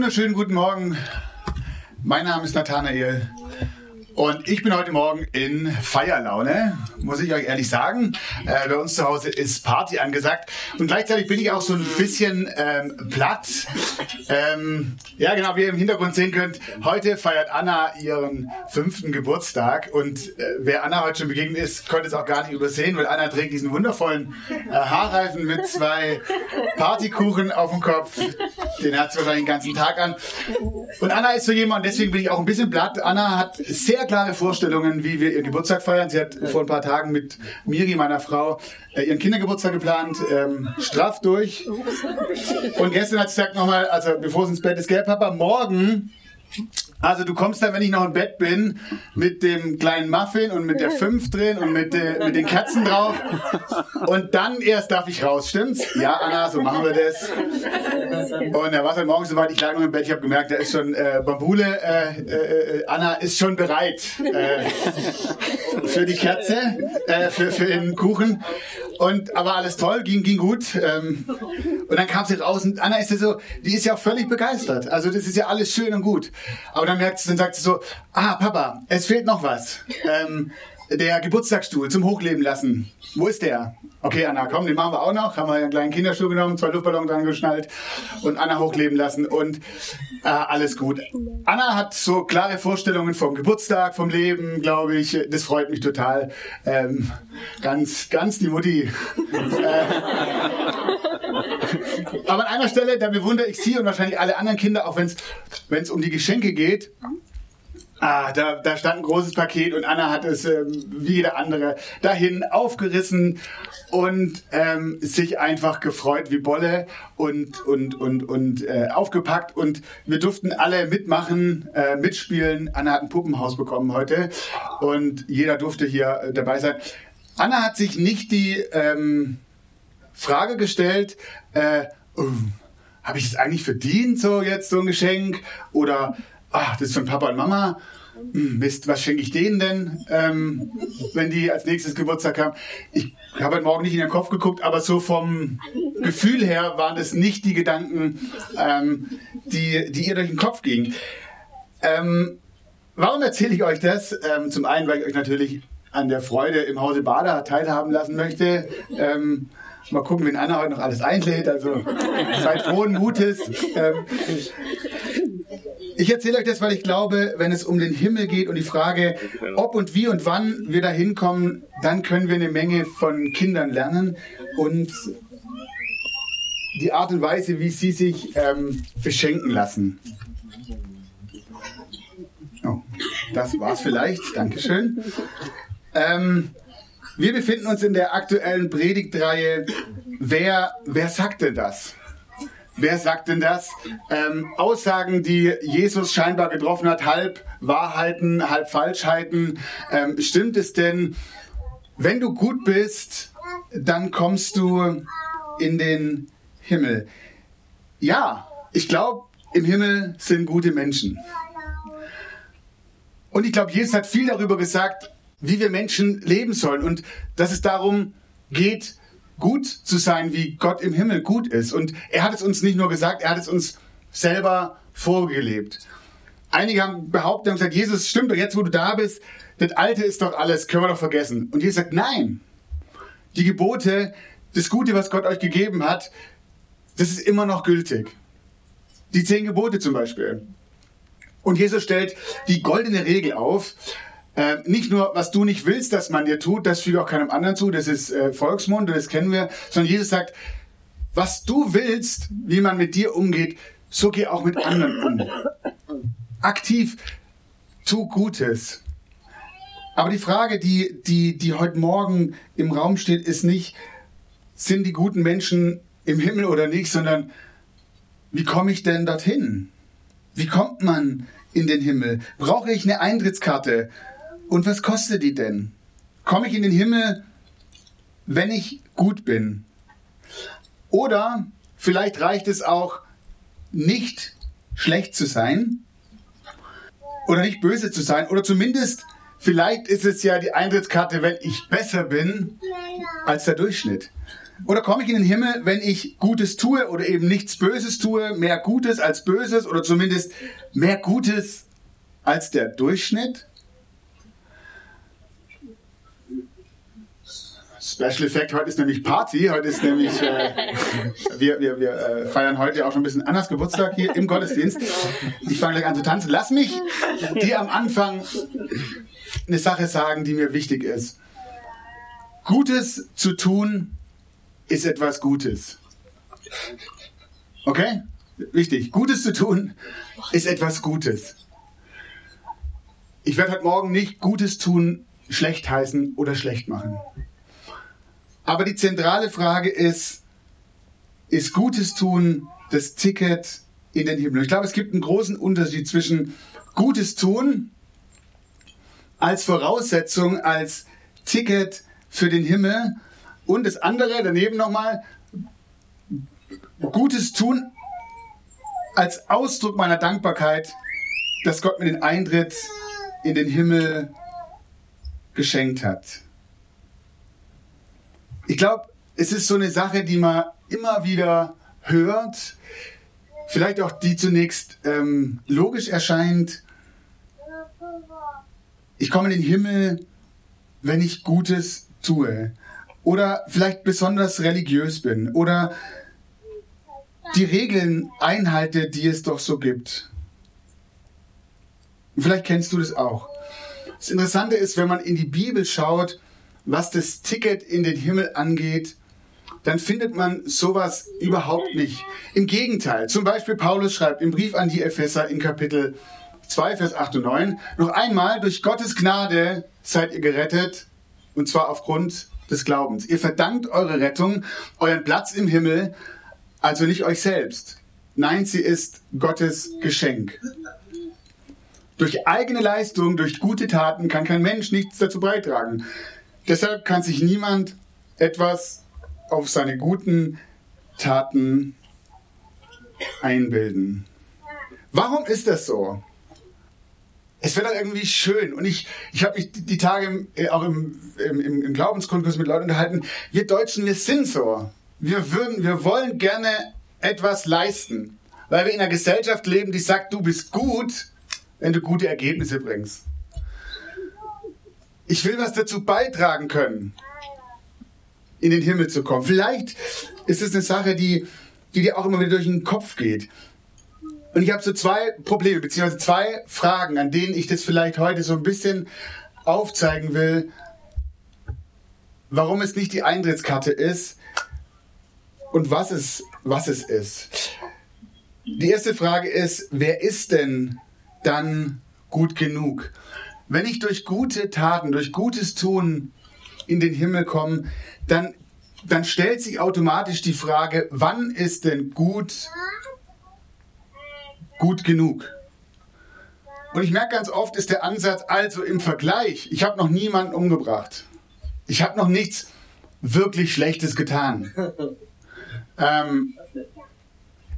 Wunderschönen guten Morgen. Mein Name ist Nathanael und ich bin heute Morgen in Feierlaune, muss ich euch ehrlich sagen. Äh, bei uns zu Hause ist Party angesagt und gleichzeitig bin ich auch so ein bisschen ähm, platt. Ähm, ja, genau, wie ihr im Hintergrund sehen könnt, heute feiert Anna ihren fünften Geburtstag und äh, wer Anna heute schon begegnet ist, konnte es auch gar nicht übersehen, weil Anna trägt diesen wundervollen äh, Haarreifen mit zwei Partykuchen auf dem Kopf. Den hat sie wahrscheinlich den ganzen Tag an. Und Anna ist so jemand, deswegen bin ich auch ein bisschen platt. Anna hat sehr klare Vorstellungen, wie wir ihren Geburtstag feiern. Sie hat vor ein paar Tagen mit Miri, meiner Frau, äh, ihren Kindergeburtstag geplant, ähm, straff durch. Und gestern hat sie gesagt nochmal, also bevor sie ins Bett ist, gell, Papa, morgen also du kommst dann, wenn ich noch im Bett bin, mit dem kleinen Muffin und mit der 5 drin und mit, de, mit den Kerzen drauf. Und dann erst darf ich raus, stimmt's? Ja, Anna, so machen wir das. Und er war dann morgens soweit, ich lag noch im Bett, ich habe gemerkt, da ist schon äh, Bambule, äh, äh, Anna ist schon bereit äh, für die Kerze, äh, für, für den Kuchen. Und aber alles toll, ging, ging gut. Ähm, und dann kam sie raus und Anna ist ja so, die ist ja auch völlig begeistert. Also das ist ja alles schön und gut. Aber dann merkt sie, dann sagt sie so, ah, Papa, es fehlt noch was. Ähm, der Geburtstagsstuhl zum Hochleben lassen. Wo ist der? Okay, Anna, komm, den machen wir auch noch. Haben wir einen kleinen Kinderstuhl genommen, zwei Luftballons dran geschnallt und Anna hochleben lassen und äh, alles gut. Anna hat so klare Vorstellungen vom Geburtstag, vom Leben, glaube ich. Das freut mich total. Ähm, ganz, ganz die Mutti. äh, aber an einer Stelle, da bewundere ich sie und wahrscheinlich alle anderen Kinder, auch wenn es um die Geschenke geht. Ah, da, da stand ein großes Paket und Anna hat es ähm, wie jeder andere dahin aufgerissen und ähm, sich einfach gefreut wie Bolle und und und und äh, aufgepackt und wir durften alle mitmachen, äh, mitspielen. Anna hat ein Puppenhaus bekommen heute und jeder durfte hier äh, dabei sein. Anna hat sich nicht die ähm, Frage gestellt, äh, oh, habe ich es eigentlich verdient, so jetzt so ein Geschenk oder ach, das ist von Papa und Mama. Hm, Mist, was schenke ich denen denn, ähm, wenn die als nächstes Geburtstag haben? Ich habe heute Morgen nicht in den Kopf geguckt, aber so vom Gefühl her waren es nicht die Gedanken, ähm, die, die ihr durch den Kopf gingen. Ähm, warum erzähle ich euch das? Ähm, zum einen, weil ich euch natürlich an der Freude im Hause Bader teilhaben lassen möchte. Mal gucken, wen Anna heute noch alles einlädt. Also seid frohen Mutes. Ähm, ich erzähle euch das, weil ich glaube, wenn es um den Himmel geht und die Frage, ob und wie und wann wir da hinkommen, dann können wir eine Menge von Kindern lernen und die Art und Weise, wie sie sich ähm, beschenken lassen. Oh, das war's vielleicht. Dankeschön. Ähm, wir befinden uns in der aktuellen Predigtreihe Wer, wer sagt denn das? Wer sagt denn das? Ähm, Aussagen, die Jesus scheinbar getroffen hat, halb Wahrheiten, halb Falschheiten. Ähm, stimmt es denn, wenn du gut bist, dann kommst du in den Himmel? Ja, ich glaube, im Himmel sind gute Menschen. Und ich glaube, Jesus hat viel darüber gesagt, wie wir Menschen leben sollen und dass es darum geht, gut zu sein, wie Gott im Himmel gut ist. Und er hat es uns nicht nur gesagt, er hat es uns selber vorgelebt. Einige haben behauptet, haben gesagt, Jesus, stimmt doch, jetzt wo du da bist, das Alte ist doch alles, können wir doch vergessen. Und Jesus sagt, nein. Die Gebote, das Gute, was Gott euch gegeben hat, das ist immer noch gültig. Die zehn Gebote zum Beispiel. Und Jesus stellt die goldene Regel auf, äh, nicht nur, was du nicht willst, dass man dir tut, das füge auch keinem anderen zu, das ist äh, Volksmund, das kennen wir, sondern Jesus sagt, was du willst, wie man mit dir umgeht, so geh auch mit anderen um. Aktiv, tu Gutes. Aber die Frage, die, die, die heute Morgen im Raum steht, ist nicht, sind die guten Menschen im Himmel oder nicht, sondern wie komme ich denn dorthin? Wie kommt man in den Himmel? Brauche ich eine Eintrittskarte? Und was kostet die denn? Komme ich in den Himmel, wenn ich gut bin? Oder vielleicht reicht es auch, nicht schlecht zu sein oder nicht böse zu sein oder zumindest vielleicht ist es ja die Eintrittskarte, wenn ich besser bin als der Durchschnitt. Oder komme ich in den Himmel, wenn ich Gutes tue oder eben nichts Böses tue, mehr Gutes als Böses oder zumindest mehr Gutes als der Durchschnitt? Special Effect, heute ist nämlich Party, heute ist nämlich, äh, wir, wir, wir äh, feiern heute auch schon ein bisschen anders Geburtstag hier im Gottesdienst. Ich fange gleich an zu tanzen. Lass mich dir am Anfang eine Sache sagen, die mir wichtig ist. Gutes zu tun ist etwas Gutes. Okay? Wichtig. Gutes zu tun ist etwas Gutes. Ich werde heute Morgen nicht Gutes tun schlecht heißen oder schlecht machen. Aber die zentrale Frage ist, ist Gutes tun das Ticket in den Himmel? Ich glaube, es gibt einen großen Unterschied zwischen Gutes tun als Voraussetzung, als Ticket für den Himmel und das andere daneben nochmal, Gutes tun als Ausdruck meiner Dankbarkeit, dass Gott mir den Eintritt in den Himmel geschenkt hat. Ich glaube, es ist so eine Sache, die man immer wieder hört, vielleicht auch die zunächst ähm, logisch erscheint. Ich komme in den Himmel, wenn ich Gutes tue oder vielleicht besonders religiös bin oder die Regeln einhalte, die es doch so gibt. vielleicht kennst du das auch. Das Interessante ist, wenn man in die Bibel schaut, was das Ticket in den Himmel angeht, dann findet man sowas überhaupt nicht. Im Gegenteil, zum Beispiel Paulus schreibt im Brief an die Epheser in Kapitel 2, Vers 8 und 9, noch einmal, durch Gottes Gnade seid ihr gerettet, und zwar aufgrund des Glaubens. Ihr verdankt eure Rettung, euren Platz im Himmel, also nicht euch selbst. Nein, sie ist Gottes Geschenk. Durch eigene Leistung, durch gute Taten kann kein Mensch nichts dazu beitragen. Deshalb kann sich niemand etwas auf seine guten Taten einbilden. Warum ist das so? es wird dann irgendwie schön. Und ich, ich habe mich die Tage äh, auch im, im, im Glaubensgrundkurs mit Leuten unterhalten. Wir Deutschen, wir sind so. Wir würden, wir wollen gerne etwas leisten. Weil wir in einer Gesellschaft leben, die sagt, du bist gut, wenn du gute Ergebnisse bringst. Ich will was dazu beitragen können, in den Himmel zu kommen. Vielleicht ist es eine Sache, die, die dir auch immer wieder durch den Kopf geht. Und ich habe so zwei Probleme, beziehungsweise zwei Fragen, an denen ich das vielleicht heute so ein bisschen aufzeigen will, warum es nicht die Eintrittskarte ist und was es, was es ist. Die erste Frage ist, wer ist denn dann gut genug? Wenn ich durch gute Taten, durch gutes Tun in den Himmel komme, dann, dann stellt sich automatisch die Frage, wann ist denn gut gut genug. Und ich merke ganz oft ist der Ansatz also im Vergleich, ich habe noch niemanden umgebracht. Ich habe noch nichts wirklich Schlechtes getan. Ähm,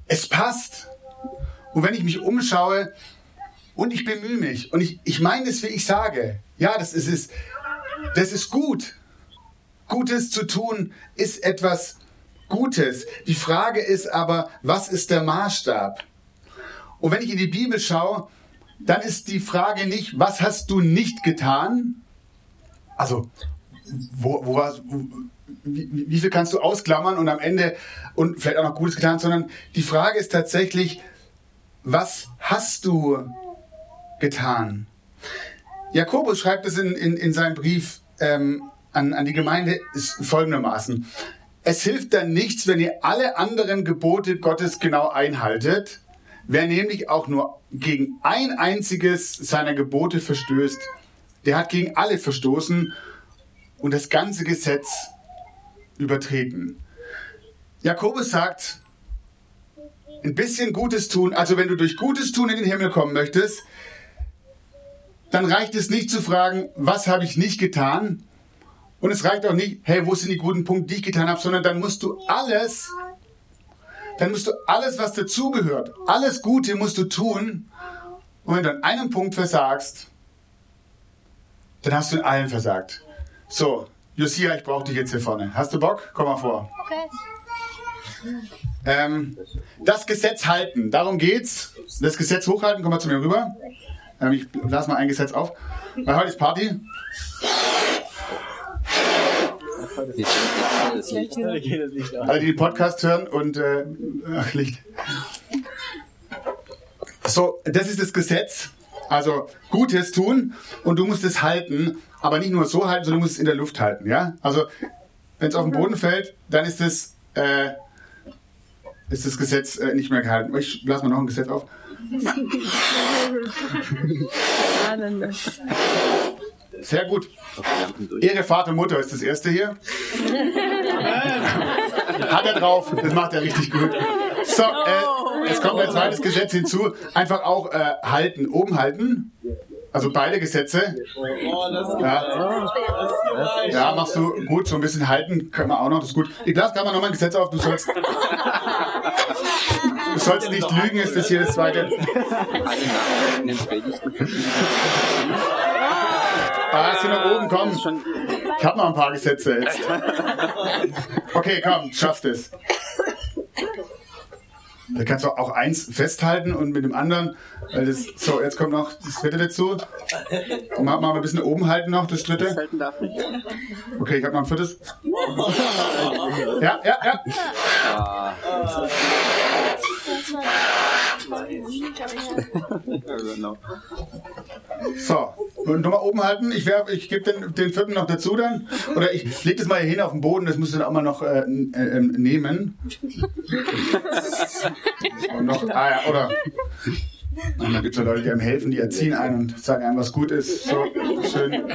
es passt. Und wenn ich mich umschaue und ich bemühe mich und ich, ich meine es, wie ich sage, ja, das ist es, das ist gut. Gutes zu tun ist etwas Gutes. Die Frage ist aber, was ist der Maßstab? Und wenn ich in die Bibel schaue, dann ist die Frage nicht, was hast du nicht getan? Also, wo, wo, wo wie, wie, viel kannst du ausklammern und am Ende und vielleicht auch noch Gutes getan, sondern die Frage ist tatsächlich, was hast du getan? Jakobus schreibt es in, in, in seinem Brief ähm, an, an die Gemeinde folgendermaßen. Es hilft dann nichts, wenn ihr alle anderen Gebote Gottes genau einhaltet, Wer nämlich auch nur gegen ein einziges seiner Gebote verstößt, der hat gegen alle verstoßen und das ganze Gesetz übertreten. Jakobus sagt, ein bisschen Gutes tun, also wenn du durch Gutes tun in den Himmel kommen möchtest, dann reicht es nicht zu fragen, was habe ich nicht getan? Und es reicht auch nicht, hey, wo sind die guten Punkte, die ich getan habe, sondern dann musst du alles, dann musst du alles, was dazugehört, alles Gute musst du tun. Und wenn du an einem Punkt versagst, dann hast du in allen versagt. So, Josia, ich brauche dich jetzt hier vorne. Hast du Bock? Komm mal vor. Okay. Ähm, das Gesetz halten, darum geht's. Das Gesetz hochhalten, komm mal zu mir rüber. Ich lasse mal ein Gesetz auf. Weil heute ist Party. Alle, die den Podcast hören und äh, ach, Licht. So, das ist das Gesetz. Also Gutes tun und du musst es halten, aber nicht nur so halten, sondern du musst es in der Luft halten. Ja? Also wenn es auf den Boden fällt, dann ist das, äh, ist das Gesetz äh, nicht mehr gehalten. Ich lasse mal noch ein Gesetz auf. Sehr gut. Ehre Vater Mutter ist das erste hier. Hat er drauf. Das macht er richtig gut. So, äh, es kommt ein zweites Gesetz hinzu. Einfach auch äh, halten, oben halten. Also beide Gesetze. Ja. ja, machst du gut. So ein bisschen halten können wir auch noch. Das ist gut. Ich lasse gerade mal nochmal ein Gesetz auf. Du sollst, du sollst nicht lügen, ist das hier das zweite. Ah, ist nach oben, komm. Ich habe noch ein paar Gesetze jetzt. Okay, komm, schaffst es. Da kannst du auch eins festhalten und mit dem anderen, weil das, so, jetzt kommt noch das dritte dazu. Machen wir ein bisschen oben halten noch, das dritte. Das halten darf nicht. Okay, ich habe noch ein viertes. Ja, ja, ja. So, und nochmal oben halten. Ich, ich gebe den, den vierten noch dazu dann. Oder ich lege das mal hier hin auf den Boden, das musst du dann auch mal noch äh, äh, nehmen. Und noch, ah ja, oder. Und dann gibt es ja Leute, die einem helfen, die erziehen einen und sagen einem, was gut ist. So, schön.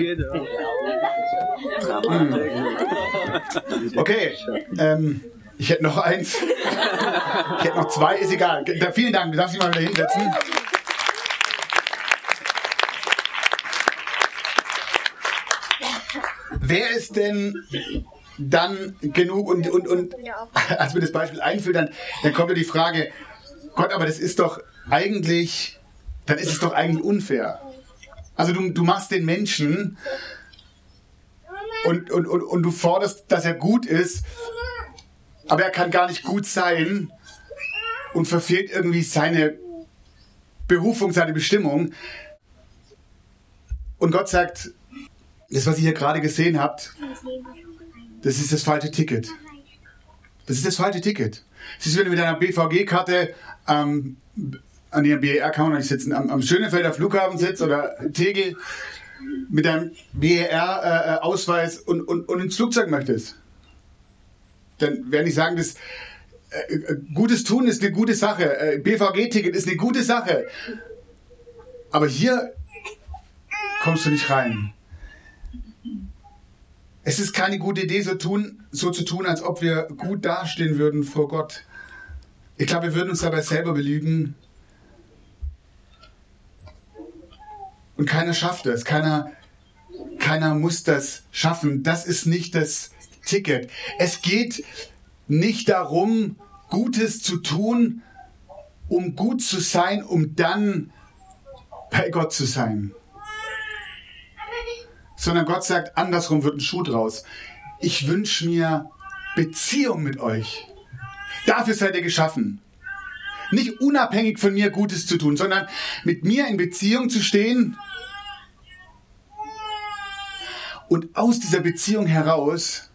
Mm. Okay. Ähm, ich hätte noch eins. Ich hätte noch zwei, ist egal. Vielen Dank, du darfst dich mal wieder hinsetzen. Wer ist denn dann genug und, und, und als wir das Beispiel einführen, dann, dann kommt ja die Frage, Gott, aber das ist doch eigentlich, dann ist es doch eigentlich unfair. Also du, du machst den Menschen und, und, und, und du forderst, dass er gut ist, aber er kann gar nicht gut sein und verfehlt irgendwie seine Berufung, seine Bestimmung. Und Gott sagt, das, was ihr hier gerade gesehen habt, das ist das falsche Ticket. Das ist das falsche Ticket. Es ist, wenn du mit deiner BVG-Karte ähm, an der BER kann man nicht sitzen, am, am Schönefelder Flughafen sitzt oder Tegel mit deinem BER-Ausweis äh, und, und, und ins Flugzeug möchtest. Dann werde ich sagen, das äh, äh, Gutes tun ist eine gute Sache. Äh, BVG-Ticket ist eine gute Sache. Aber hier kommst du nicht rein. Es ist keine gute Idee, so, tun, so zu tun, als ob wir gut dastehen würden vor Gott. Ich glaube, wir würden uns dabei selber belügen. Und keiner schafft es. Keiner, keiner muss das schaffen. Das ist nicht das Ticket. Es geht nicht darum, Gutes zu tun, um gut zu sein, um dann bei Gott zu sein sondern Gott sagt, andersrum wird ein Schuh draus. Ich wünsche mir Beziehung mit euch. Dafür seid ihr geschaffen. Nicht unabhängig von mir Gutes zu tun, sondern mit mir in Beziehung zu stehen und aus dieser Beziehung heraus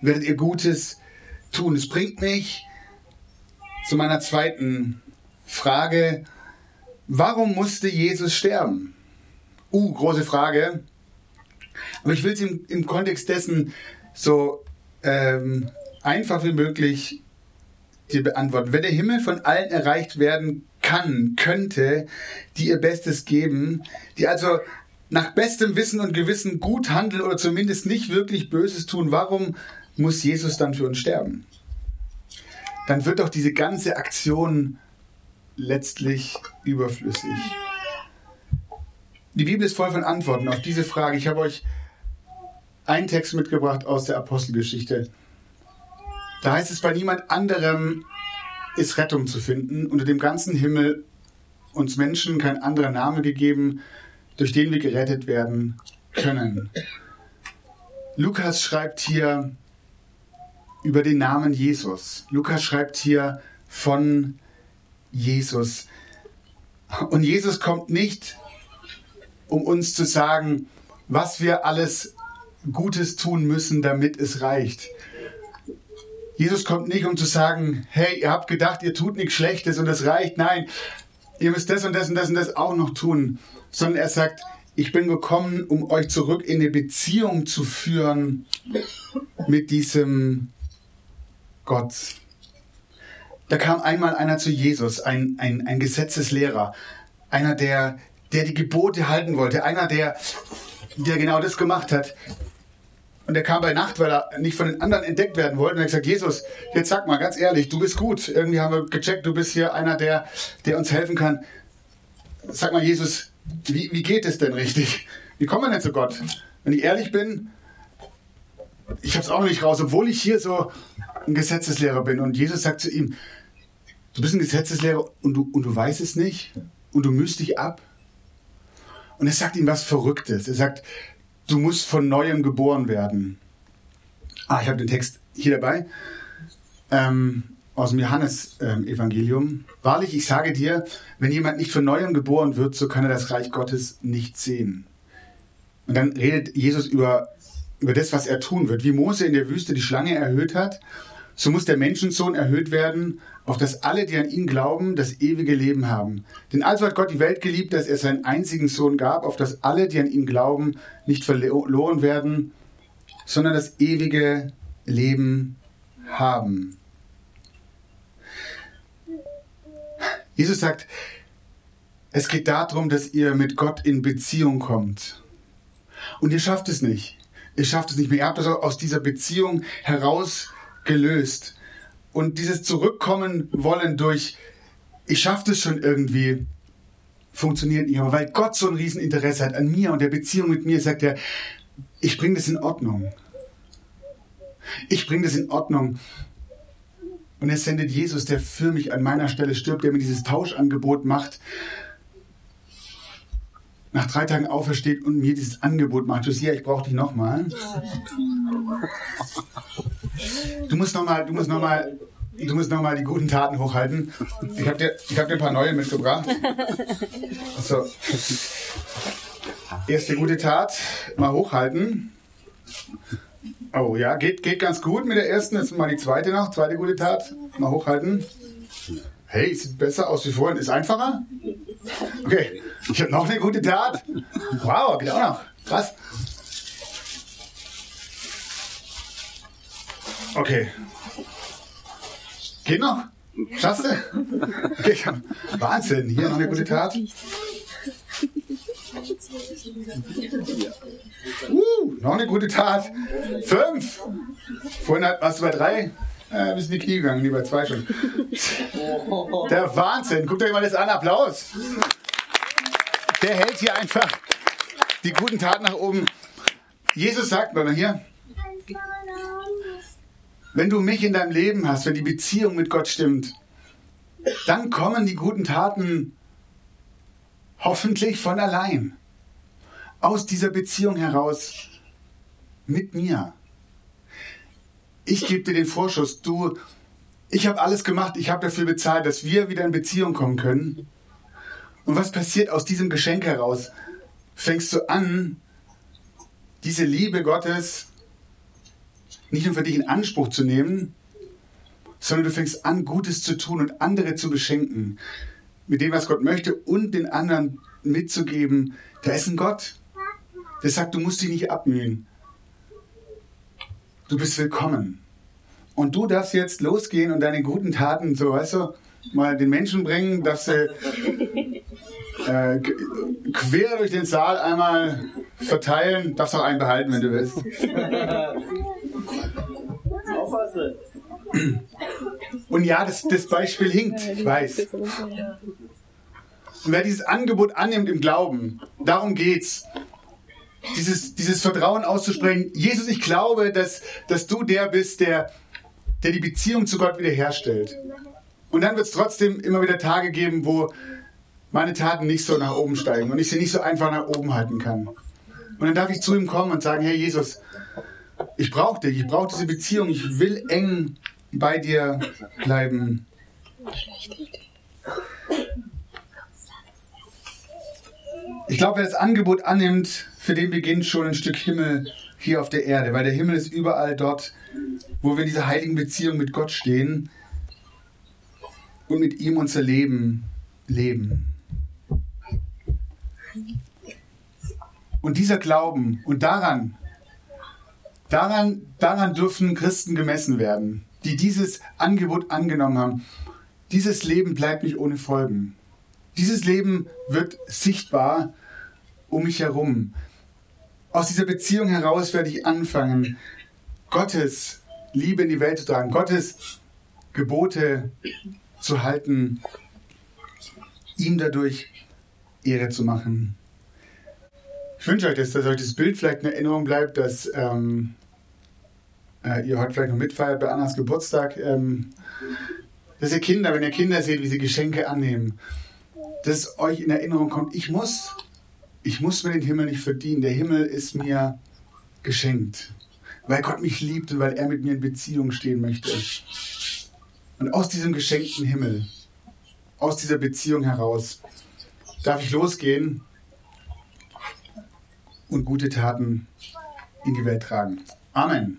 werdet ihr Gutes tun. Es bringt mich zu meiner zweiten Frage. Warum musste Jesus sterben? Uh, große Frage. Aber ich will es im, im Kontext dessen so ähm, einfach wie möglich dir beantworten. Wenn der Himmel von allen erreicht werden kann, könnte, die ihr Bestes geben, die also nach bestem Wissen und Gewissen gut handeln oder zumindest nicht wirklich Böses tun, warum muss Jesus dann für uns sterben? Dann wird doch diese ganze Aktion letztlich überflüssig. Die Bibel ist voll von Antworten auf diese Frage. Ich habe euch einen Text mitgebracht aus der Apostelgeschichte. Da heißt es, bei niemand anderem ist Rettung zu finden. Unter dem ganzen Himmel uns Menschen kein anderer Name gegeben, durch den wir gerettet werden können. Lukas schreibt hier über den Namen Jesus. Lukas schreibt hier von Jesus. Und Jesus kommt nicht, um uns zu sagen, was wir alles Gutes tun müssen, damit es reicht. Jesus kommt nicht, um zu sagen, hey, ihr habt gedacht, ihr tut nichts Schlechtes und es reicht. Nein, ihr müsst das und das und das und das auch noch tun. Sondern er sagt, ich bin gekommen, um euch zurück in eine Beziehung zu führen mit diesem Gott. Da kam einmal einer zu Jesus, ein, ein, ein Gesetzeslehrer, einer, der, der die Gebote halten wollte, einer, der, der genau das gemacht hat. Und er kam bei Nacht, weil er nicht von den anderen entdeckt werden wollte. Und er hat gesagt, Jesus, jetzt sag mal ganz ehrlich, du bist gut. Irgendwie haben wir gecheckt, du bist hier einer, der, der uns helfen kann. Sag mal, Jesus, wie, wie geht es denn richtig? Wie kommen wir denn zu Gott? Wenn ich ehrlich bin, ich habe es auch noch nicht raus, obwohl ich hier so ein Gesetzeslehrer bin. Und Jesus sagt zu ihm, du bist ein Gesetzeslehrer und du, und du weißt es nicht und du müsst dich ab. Und er sagt ihm was Verrücktes. Er sagt, du musst von neuem geboren werden. Ah, ich habe den Text hier dabei. Ähm, aus dem Johannes-Evangelium. Ähm, Wahrlich, ich sage dir, wenn jemand nicht von neuem geboren wird, so kann er das Reich Gottes nicht sehen. Und dann redet Jesus über, über das, was er tun wird. Wie Mose in der Wüste die Schlange erhöht hat, so muss der Menschensohn erhöht werden, auf dass alle, die an ihn glauben, das ewige Leben haben. Denn also hat Gott die Welt geliebt, dass er seinen einzigen Sohn gab, auf dass alle, die an ihn glauben, nicht verloren werden, sondern das ewige Leben haben. Jesus sagt, es geht darum, dass ihr mit Gott in Beziehung kommt. Und ihr schafft es nicht. Ihr schafft es nicht mehr. Ihr habt das aus dieser Beziehung heraus gelöst. Und dieses Zurückkommen wollen durch, ich schaffe das schon irgendwie, funktioniert nicht. Aber weil Gott so ein Rieseninteresse hat an mir und der Beziehung mit mir, sagt er, ich bringe das in Ordnung. Ich bringe das in Ordnung. Und er sendet Jesus, der für mich an meiner Stelle stirbt, der mir dieses Tauschangebot macht, nach drei Tagen aufersteht und mir dieses Angebot macht. Josia, ich brauche dich nochmal. Du musst nochmal, du musst nochmal, du musst noch mal die guten Taten hochhalten. Ich habe dir, hab dir ein paar neue mitgebracht. So. Erste gute Tat, mal hochhalten. Oh ja, geht, geht ganz gut mit der ersten. Jetzt mal die zweite noch. Zweite gute Tat. Mal hochhalten. Hey, sieht besser aus wie vorhin. Ist einfacher? Okay, ich habe noch eine gute Tat. Wow, geht auch noch. Krass. Okay. Geht noch? Schaffst du? Okay, Wahnsinn. Hier noch eine gute Tat. Uh, noch eine gute Tat. Fünf. Vorhin warst du bei drei. Äh, bist in die Knie gegangen, lieber zwei schon. Der Wahnsinn. Guckt euch mal das an. Applaus. Der hält hier einfach die guten Taten nach oben. Jesus sagt, mal hier, wenn du mich in deinem Leben hast, wenn die Beziehung mit Gott stimmt, dann kommen die guten Taten hoffentlich von allein. Aus dieser Beziehung heraus mit mir ich gebe dir den Vorschuss, du, ich habe alles gemacht, ich habe dafür bezahlt, dass wir wieder in Beziehung kommen können. Und was passiert aus diesem Geschenk heraus? Fängst du an, diese Liebe Gottes nicht nur für dich in Anspruch zu nehmen, sondern du fängst an, Gutes zu tun und andere zu beschenken. Mit dem, was Gott möchte und den anderen mitzugeben. Da ist ein Gott. Der sagt, du musst dich nicht abmühen. Du bist willkommen. Und du darfst jetzt losgehen und deine guten Taten, so weißt du, mal den Menschen bringen, dass sie äh, quer durch den Saal einmal verteilen. Darfst auch einen behalten, wenn du willst. Und ja, das, das Beispiel hinkt, ich weiß. Und wer dieses Angebot annimmt im Glauben, darum geht's. Dieses, dieses Vertrauen auszusprechen, Jesus, ich glaube, dass, dass du der bist, der, der die Beziehung zu Gott wiederherstellt. Und dann wird es trotzdem immer wieder Tage geben, wo meine Taten nicht so nach oben steigen und ich sie nicht so einfach nach oben halten kann. Und dann darf ich zu ihm kommen und sagen, Herr Jesus, ich brauche dich, ich brauche diese Beziehung, ich will eng bei dir bleiben. Ich glaube, wer das Angebot annimmt, für den beginnt schon ein Stück Himmel hier auf der Erde, weil der Himmel ist überall dort, wo wir in dieser heiligen Beziehung mit Gott stehen und mit ihm unser Leben leben. Und dieser Glauben und daran, daran, daran dürfen Christen gemessen werden, die dieses Angebot angenommen haben. Dieses Leben bleibt nicht ohne Folgen. Dieses Leben wird sichtbar um mich herum. Aus dieser Beziehung heraus werde ich anfangen, Gottes Liebe in die Welt zu tragen, Gottes Gebote zu halten, ihm dadurch Ehre zu machen. Ich wünsche euch, dass, dass euch das Bild vielleicht in Erinnerung bleibt, dass ähm, äh, ihr heute vielleicht noch mitfeiert bei Annas Geburtstag. Ähm, dass ihr Kinder, wenn ihr Kinder seht, wie sie Geschenke annehmen, dass euch in Erinnerung kommt, ich muss, ich muss mir den Himmel nicht verdienen. Der Himmel ist mir geschenkt, weil Gott mich liebt und weil er mit mir in Beziehung stehen möchte. Und aus diesem geschenkten Himmel, aus dieser Beziehung heraus, darf ich losgehen und gute Taten in die Welt tragen. Amen.